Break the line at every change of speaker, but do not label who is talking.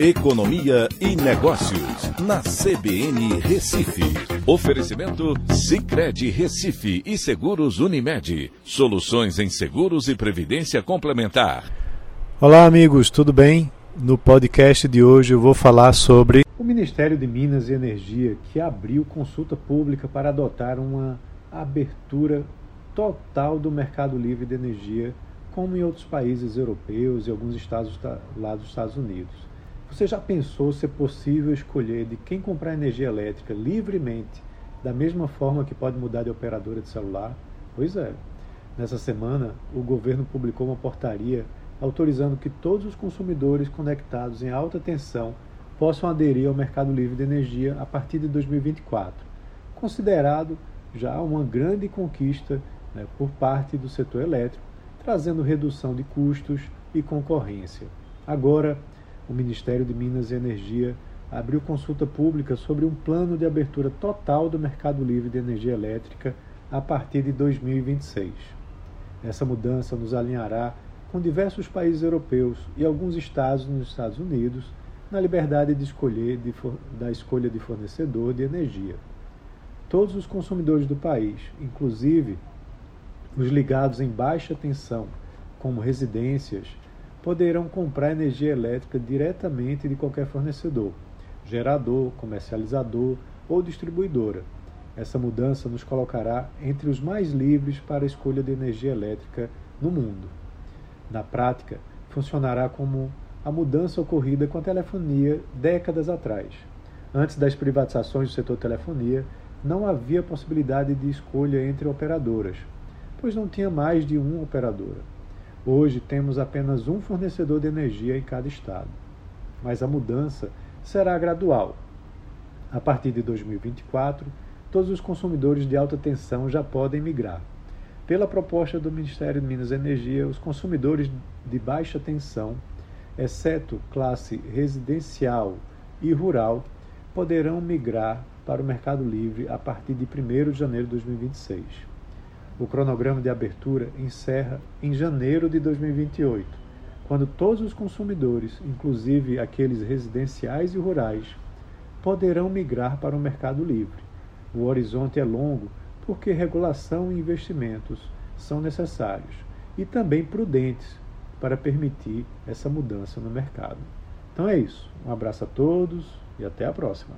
Economia e Negócios, na CBN Recife. Oferecimento Cicred Recife e Seguros Unimed. Soluções em seguros e previdência complementar.
Olá, amigos, tudo bem? No podcast de hoje eu vou falar sobre o Ministério de Minas e Energia, que abriu consulta pública para adotar uma abertura total do mercado livre de energia, como em outros países europeus e alguns estados lá dos Estados Unidos. Você já pensou ser possível escolher de quem comprar energia elétrica livremente, da mesma forma que pode mudar de operadora de celular? Pois é. Nessa semana, o governo publicou uma portaria autorizando que todos os consumidores conectados em alta tensão possam aderir ao mercado livre de energia a partir de 2024, considerado já uma grande conquista né, por parte do setor elétrico, trazendo redução de custos e concorrência. Agora, o Ministério de Minas e Energia abriu consulta pública sobre um plano de abertura total do mercado livre de energia elétrica a partir de 2026. Essa mudança nos alinhará com diversos países europeus e alguns estados nos Estados Unidos na liberdade de escolher de, da escolha de fornecedor de energia. Todos os consumidores do país, inclusive os ligados em baixa tensão, como residências, poderão comprar energia elétrica diretamente de qualquer fornecedor, gerador, comercializador ou distribuidora. Essa mudança nos colocará entre os mais livres para a escolha de energia elétrica no mundo. Na prática, funcionará como a mudança ocorrida com a telefonia décadas atrás. Antes das privatizações do setor telefonia, não havia possibilidade de escolha entre operadoras, pois não tinha mais de uma operadora. Hoje temos apenas um fornecedor de energia em cada estado, mas a mudança será gradual. A partir de 2024, todos os consumidores de alta tensão já podem migrar. Pela proposta do Ministério de Minas e Energia, os consumidores de baixa tensão, exceto classe residencial e rural, poderão migrar para o Mercado Livre a partir de 1 de janeiro de 2026. O cronograma de abertura encerra em janeiro de 2028, quando todos os consumidores, inclusive aqueles residenciais e rurais, poderão migrar para o mercado livre. O horizonte é longo porque regulação e investimentos são necessários e também prudentes para permitir essa mudança no mercado. Então é isso. Um abraço a todos e até a próxima.